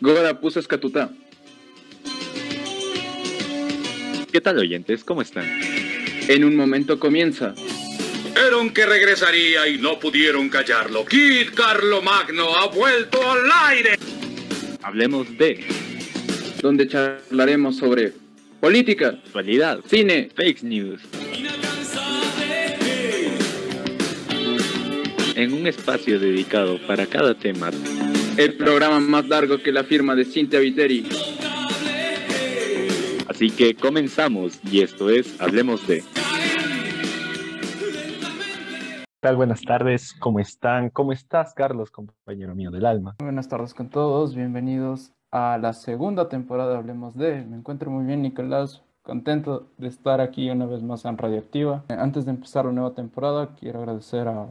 Goda puso escatuta. ¿Qué tal oyentes? ¿Cómo están? En un momento comienza. Dijeron que regresaría y no pudieron callarlo. Kid Carlo Magno ha vuelto al aire. Hablemos de donde charlaremos sobre política, actualidad, cine, fake news. En un espacio dedicado para cada tema. El programa más largo que la firma de Cintia Viteri. Así que comenzamos y esto es Hablemos de. ¿Qué tal? Buenas tardes, ¿cómo están? ¿Cómo estás, Carlos, compañero mío del alma? Buenas tardes con todos, bienvenidos a la segunda temporada Hablemos de. Me encuentro muy bien, Nicolás, contento de estar aquí una vez más en Radioactiva. Antes de empezar la nueva temporada, quiero agradecer a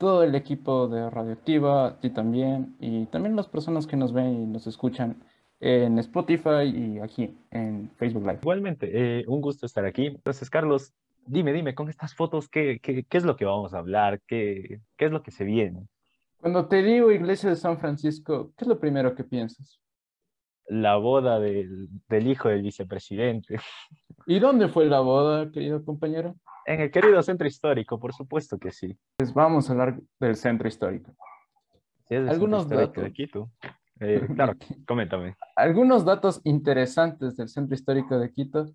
todo el equipo de Radioactiva, a ti también, y también las personas que nos ven y nos escuchan en Spotify y aquí en Facebook Live. Igualmente, eh, un gusto estar aquí. Entonces, Carlos, dime, dime, con estas fotos, ¿qué, qué, qué es lo que vamos a hablar? ¿Qué, ¿Qué es lo que se viene? Cuando te digo iglesia de San Francisco, ¿qué es lo primero que piensas? La boda del, del hijo del vicepresidente. ¿Y dónde fue la boda, querido compañero? En el querido centro histórico, por supuesto que sí. Pues vamos a hablar del centro histórico. Sí, es del Algunos centro histórico datos. de Quito. Eh, claro, coméntame. Algunos datos interesantes del centro histórico de Quito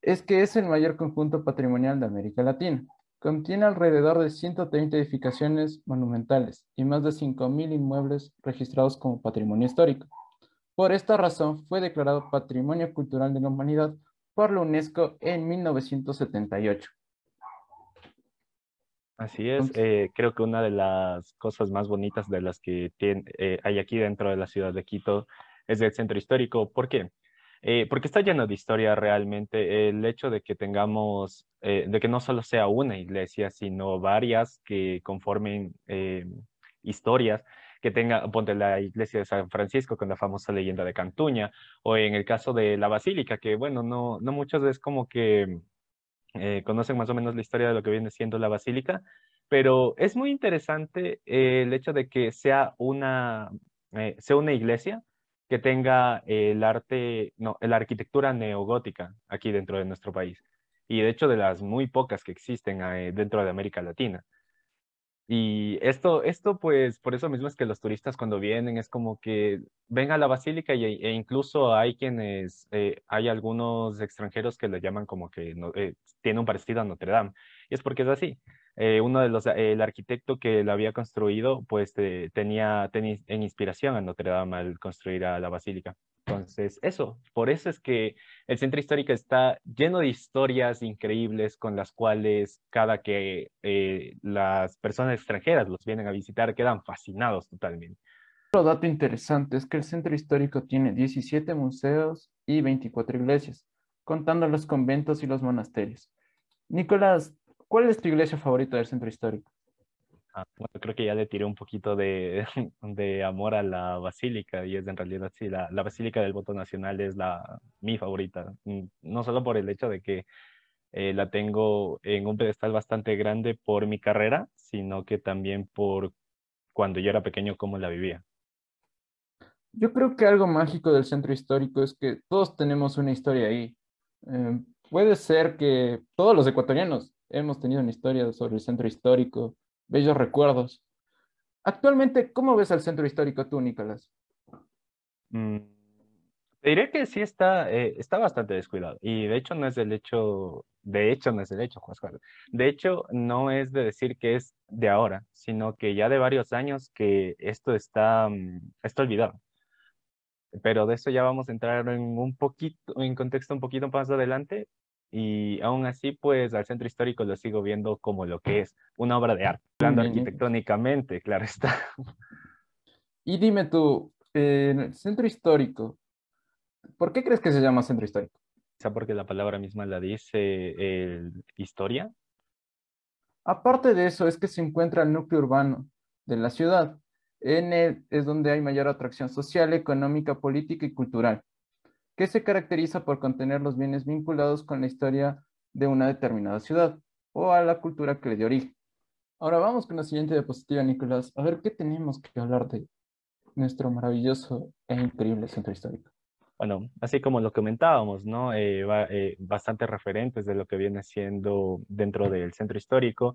es que es el mayor conjunto patrimonial de América Latina. Contiene alrededor de 130 edificaciones monumentales y más de 5.000 inmuebles registrados como patrimonio histórico. Por esta razón fue declarado Patrimonio Cultural de la Humanidad por la UNESCO en 1978. Así es, eh, creo que una de las cosas más bonitas de las que tien- eh, hay aquí dentro de la ciudad de Quito es el centro histórico. ¿Por qué? Eh, porque está lleno de historia realmente. El hecho de que tengamos, eh, de que no solo sea una iglesia, sino varias que conformen eh, historias, que tenga, ponte la iglesia de San Francisco con la famosa leyenda de Cantuña, o en el caso de la basílica, que bueno, no, no muchos es como que eh, conocen más o menos la historia de lo que viene siendo la basílica, pero es muy interesante eh, el hecho de que sea una, eh, sea una iglesia que tenga el arte, no, la arquitectura neogótica aquí dentro de nuestro país. Y de hecho de las muy pocas que existen dentro de América Latina. Y esto, esto, pues, por eso mismo es que los turistas cuando vienen es como que ven a la basílica y, e incluso hay quienes, eh, hay algunos extranjeros que le llaman como que no- eh, tiene un parecido a Notre Dame. Y es porque es así. Eh, uno de los, el arquitecto que la había construido, pues tenía, tenía en inspiración a Notre Dame al construir a la basílica. Entonces, eso, por eso es que el centro histórico está lleno de historias increíbles con las cuales cada que eh, las personas extranjeras los vienen a visitar quedan fascinados totalmente. Otro dato interesante es que el centro histórico tiene 17 museos y 24 iglesias, contando los conventos y los monasterios. Nicolás, ¿cuál es tu iglesia favorita del centro histórico? Ah, bueno, creo que ya le tiré un poquito de, de amor a la basílica y es en realidad sí, la, la basílica del voto nacional es la, mi favorita, Mm, no solo por el hecho de que eh, la tengo en un pedestal bastante grande por mi carrera, sino que también por cuando yo era pequeño cómo la vivía. Yo creo que algo mágico del centro histórico es que todos tenemos una historia ahí. Eh, puede ser que todos los ecuatorianos hemos tenido una historia sobre el centro histórico, bellos recuerdos. Actualmente, ¿cómo ves al centro histórico tú, Nicolás? Mm, te diré que sí está, eh, está bastante descuidado. Y de hecho no es el hecho, de hecho no es el hecho, Juan Carlos. De hecho no es de decir que es de ahora, sino que ya de varios años que esto está, mm, está olvidado. Pero de eso ya vamos a entrar en un poquito, en contexto un poquito más adelante. Y aún así, pues al centro histórico lo sigo viendo como lo que es, una obra de arte, hablando arquitectónicamente, claro está. Y dime tú, eh, en el centro histórico, ¿por qué crees que se llama centro histórico? Quizá porque la palabra misma la dice historia. Aparte de eso, es que se encuentra el núcleo urbano de la ciudad. En él es donde hay mayor atracción social, económica, política y cultural, que se caracteriza por contener los bienes vinculados con la historia de una determinada ciudad o a la cultura que le dio origen. Ahora vamos con la siguiente diapositiva, Nicolás. A ver qué tenemos que hablar de nuestro maravilloso e increíble centro histórico? Bueno, así como lo comentábamos, ¿no? Eh, eh, bastante referentes de lo que viene siendo dentro del centro histórico,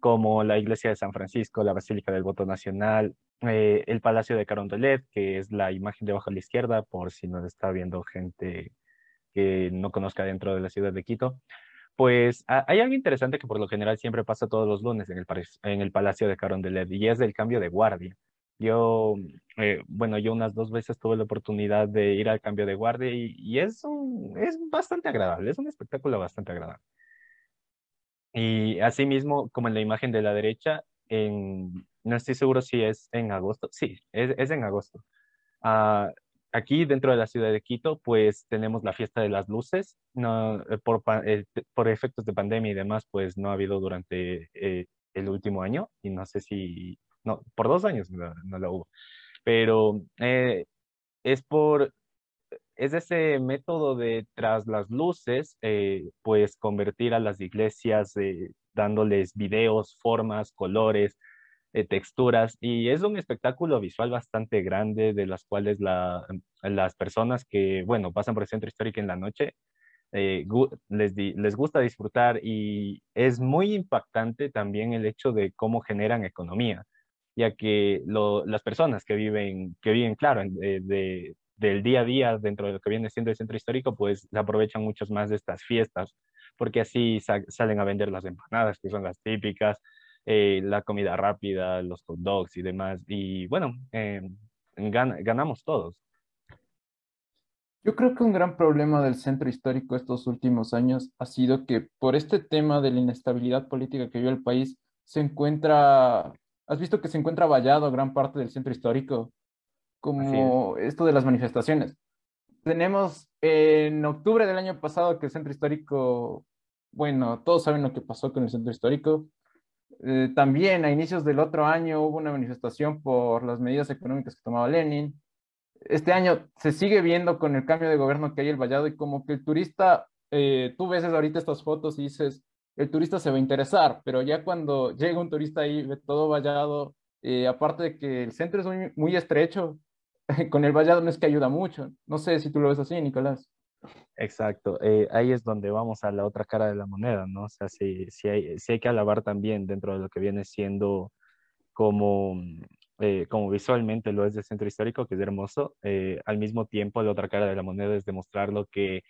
como la iglesia de San Francisco, la Basílica del Voto Nacional, eh, el Palacio de Carondelet, que es la imagen de abajo a la izquierda, por si nos está viendo gente que no conozca dentro de la ciudad de Quito. Pues hay algo interesante que por lo general siempre pasa todos los lunes en el, en el Palacio de Carondelet y es el cambio de guardia. Yo, eh, bueno, yo unas dos veces tuve la oportunidad de ir al cambio de guardia y, es, es bastante agradable, es un espectáculo bastante agradable. Y asimismo, como en la imagen de la derecha, en, no estoy seguro si es en agosto, sí, es, es en agosto. Ah, aquí dentro de la ciudad de Quito, pues tenemos la fiesta de las luces, no, eh, por, eh, por efectos de pandemia y demás, pues no ha habido durante el último año y no sé si no, por dos años no, no lo hubo, pero eh, es por, es ese método de tras las luces, eh, pues convertir a las iglesias eh, dándoles videos, formas, colores, texturas, y es un espectáculo visual bastante grande de las cuales la, las personas que, bueno, pasan por el centro histórico en la noche, les, les gusta disfrutar y es muy impactante también el hecho de cómo generan economía ya que las personas que viven, que viven claro, de, del día a día dentro de lo que viene siendo el centro histórico, pues aprovechan muchos más de estas fiestas, porque así salen a vender las empanadas, que son las típicas, eh, la comida rápida, los hot dogs y demás. Y bueno, eh, ganamos todos. Yo creo que un gran problema del centro histórico estos últimos años ha sido que por este tema de la inestabilidad política que vive el país, se encuentra ¿Has visto que se encuentra vallado gran parte del centro histórico? Como esto de las manifestaciones. Tenemos en octubre del año pasado que el centro histórico, bueno, todos saben lo que pasó con el centro histórico. Eh, también a inicios del otro año hubo una manifestación por las medidas económicas que tomaba Lenin. Este año se sigue viendo con el cambio de gobierno que hay el vallado y como que el turista, eh, tú ves ahorita estas fotos y dices, el turista se va a interesar, pero ya cuando llega un turista ahí, ve todo vallado, eh, aparte de que el centro es muy, muy estrecho, con el vallado no es que ayuda mucho. No sé si tú lo ves así, Nicolás. Exacto, eh, ahí es donde vamos a la otra cara de la moneda, ¿no? O sea, si, hay, que alabar también dentro de lo que viene siendo como, eh, como visualmente lo es del centro histórico, que es hermoso, al mismo tiempo la otra cara de la moneda es demostrar lo que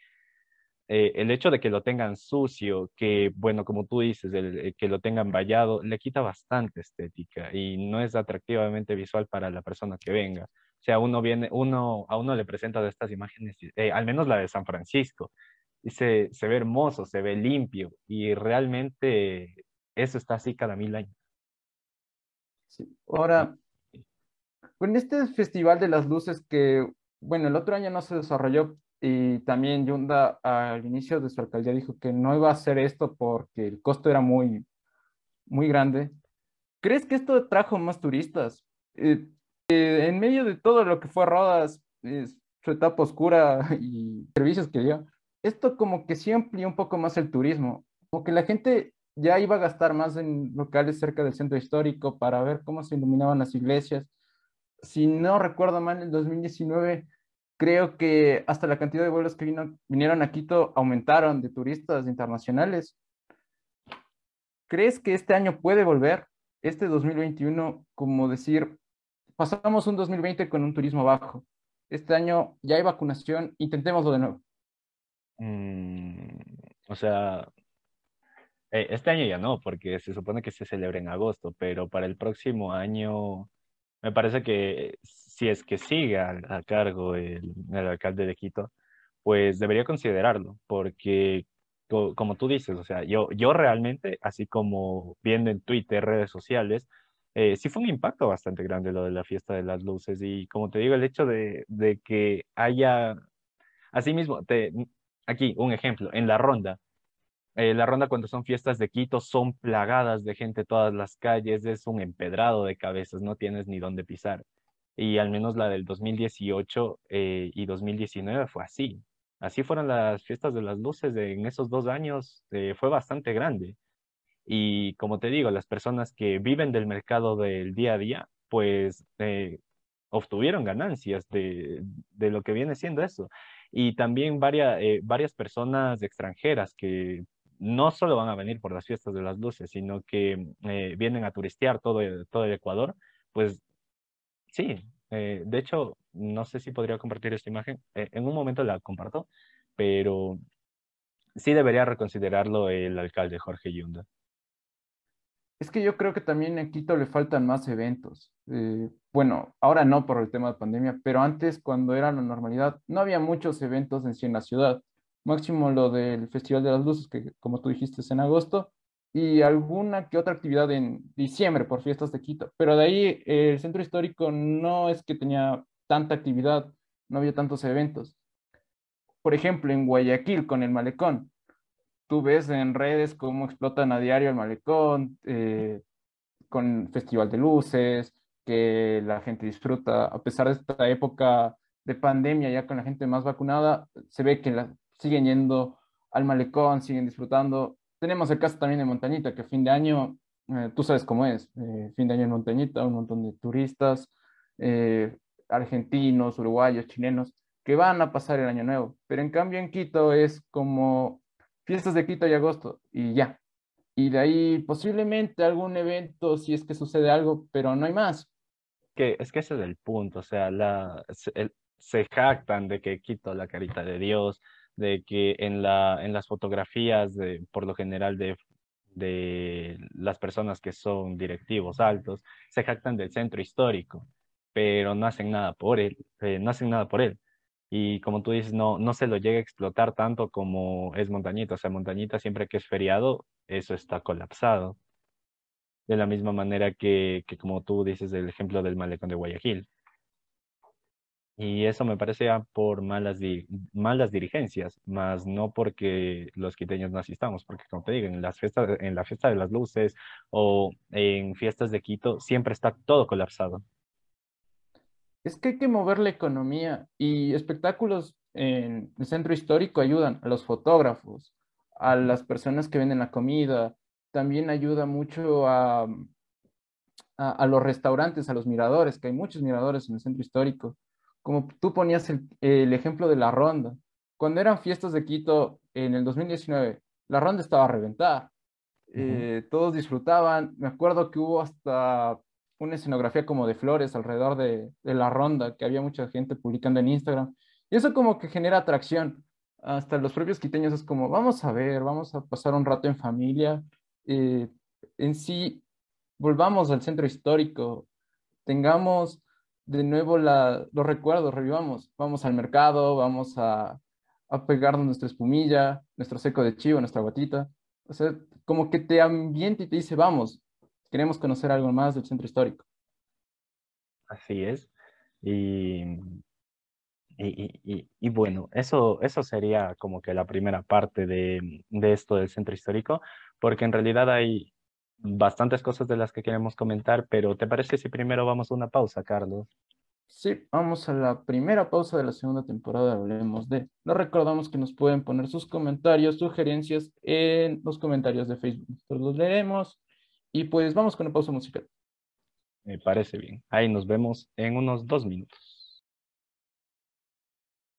eh, el hecho de que lo tengan sucio, que, bueno, como tú dices, eh, que lo tengan vallado, le quita bastante estética y no es atractivamente visual para la persona que venga. O sea, uno viene, uno, a uno le presenta de estas imágenes, eh, al menos la de San Francisco, y se, se ve hermoso, se ve limpio, y realmente eso está así cada mil años. Ahora, con este Festival de las Luces que, bueno, el otro año no se desarrolló y también Yunda al inicio de su alcaldía dijo que no iba a hacer esto porque el costo era muy, muy grande. ¿Crees que esto trajo más turistas? Eh, eh, en medio de todo lo que fue Rodas, su etapa oscura y servicios que dio, esto como que sí amplió un poco más el turismo, como que la gente ya iba a gastar más en locales cerca del centro histórico para ver cómo se iluminaban las iglesias. Si no recuerdo mal, en el 2019 creo que hasta la cantidad de vuelos que vino, vinieron a Quito aumentaron de turistas internacionales. ¿Crees que este año puede volver, este 2021, como decir, pasamos un 2020 con un turismo bajo? Este año ya hay vacunación, intentémoslo de nuevo. Mm, o sea, eh, este año ya no, porque se supone que se celebra en agosto, pero para el próximo año me parece que si es que sigue a, cargo el, alcalde de Quito, pues debería considerarlo, porque como tú dices, o sea, yo, yo realmente, así como viendo en Twitter, redes sociales, eh, sí fue un impacto bastante grande lo de la fiesta de las luces y como te digo, el hecho de, de que haya, asimismo, te, aquí un ejemplo, en la ronda, eh, la ronda cuando son fiestas de Quito son plagadas de gente todas las calles, es un empedrado de cabezas, no tienes ni dónde pisar y al menos la del 2018 eh, y 2019 fue así. Así fueron las fiestas de las luces en esos dos años, eh, fue bastante grande. Y como te digo, las personas que viven del mercado del día a día, pues eh, obtuvieron ganancias de, de, lo que viene siendo eso. Y también varias, eh, varias personas extranjeras que no solo van a venir por las fiestas de las luces, sino que eh, vienen a turistear todo todo el Ecuador, pues sí, eh, de hecho, no sé si podría compartir esta imagen, en un momento la comparto, pero sí debería reconsiderarlo el alcalde Jorge Yunda. Es que yo creo que también a Quito le faltan más eventos. Eh, bueno, ahora no por el tema de pandemia, pero antes, cuando era la normalidad, no había muchos eventos en sí en la ciudad. Máximo lo del Festival de las Luces, que como tú dijiste es en agosto, y alguna que otra actividad en diciembre por fiestas de Quito. Pero de ahí el centro histórico no es que tenía tanta actividad, no había tantos eventos. Por ejemplo, en Guayaquil con el malecón, tú ves en redes cómo explotan a diario el malecón, eh, con festival de luces, que la gente disfruta, a pesar de esta época de pandemia, ya con la gente más vacunada, se ve que la, siguen yendo al malecón, siguen disfrutando. Tenemos el caso también de Montañita, que fin de año, eh, tú sabes cómo es, eh, fin de año en Montañita, un montón de turistas, argentinos, uruguayos, chilenos, que van a pasar el año nuevo. Pero en cambio en Quito es como fiestas de Quito y agosto y ya. Y de ahí posiblemente algún evento si es que sucede algo, pero no hay más. Que, es que ese es el punto, o sea, la, se, jactan de que Quito la carita de Dios, de que en, la, en las fotografías, de, por lo general, de, de las personas que son directivos altos, se jactan del centro histórico, pero no hacen nada por él, eh, no hacen nada por él y como tú dices, no, no se lo llega a explotar tanto como es Montañita. O sea, Montañita siempre que es feriado, eso está colapsado. De la misma manera que, que como tú dices el ejemplo del malecón de Guayaquil. Y eso me parece ya por malas, malas dirigencias, más no porque los quiteños no asistamos, porque como te digo, en, las fiestas, en la fiesta de las luces o en fiestas de Quito siempre está todo colapsado es que hay que mover la economía y espectáculos en el centro histórico ayudan a los fotógrafos, a las personas que venden la comida, también ayuda mucho a, a, los restaurantes, a los miradores, que hay muchos miradores en el centro histórico. Como tú ponías el, ejemplo de la ronda. Cuando eran fiestas de Quito en el 2019, la ronda estaba a reventar. Eh, todos disfrutaban. Me acuerdo que hubo hasta una escenografía como de flores alrededor de, la ronda, que había mucha gente publicando en Instagram. Y eso como que genera atracción. Hasta los propios quiteños es como, vamos a ver, vamos a pasar un rato en familia. Eh, en sí, volvamos al centro histórico, tengamos de nuevo los recuerdos, revivamos, vamos al mercado, vamos a, a pegarnos nuestra espumilla, nuestro seco de chivo, nuestra guatita. O sea, como que te ambiente y te dice, vamos, queremos conocer algo más del centro histórico. Así es. Y, y, y, bueno, eso, eso sería como que la primera parte de, de esto del centro histórico, porque en realidad hay bastantes cosas de las que queremos comentar, pero ¿te parece si primero vamos a una pausa, Carlos? Sí, vamos a la primera pausa de la segunda temporada, hablemos de. No recordamos que nos pueden poner sus comentarios, sugerencias en los comentarios de Facebook. Nosotros los leeremos y pues vamos con la pausa musical. Me parece bien. Ahí nos vemos en unos dos minutos.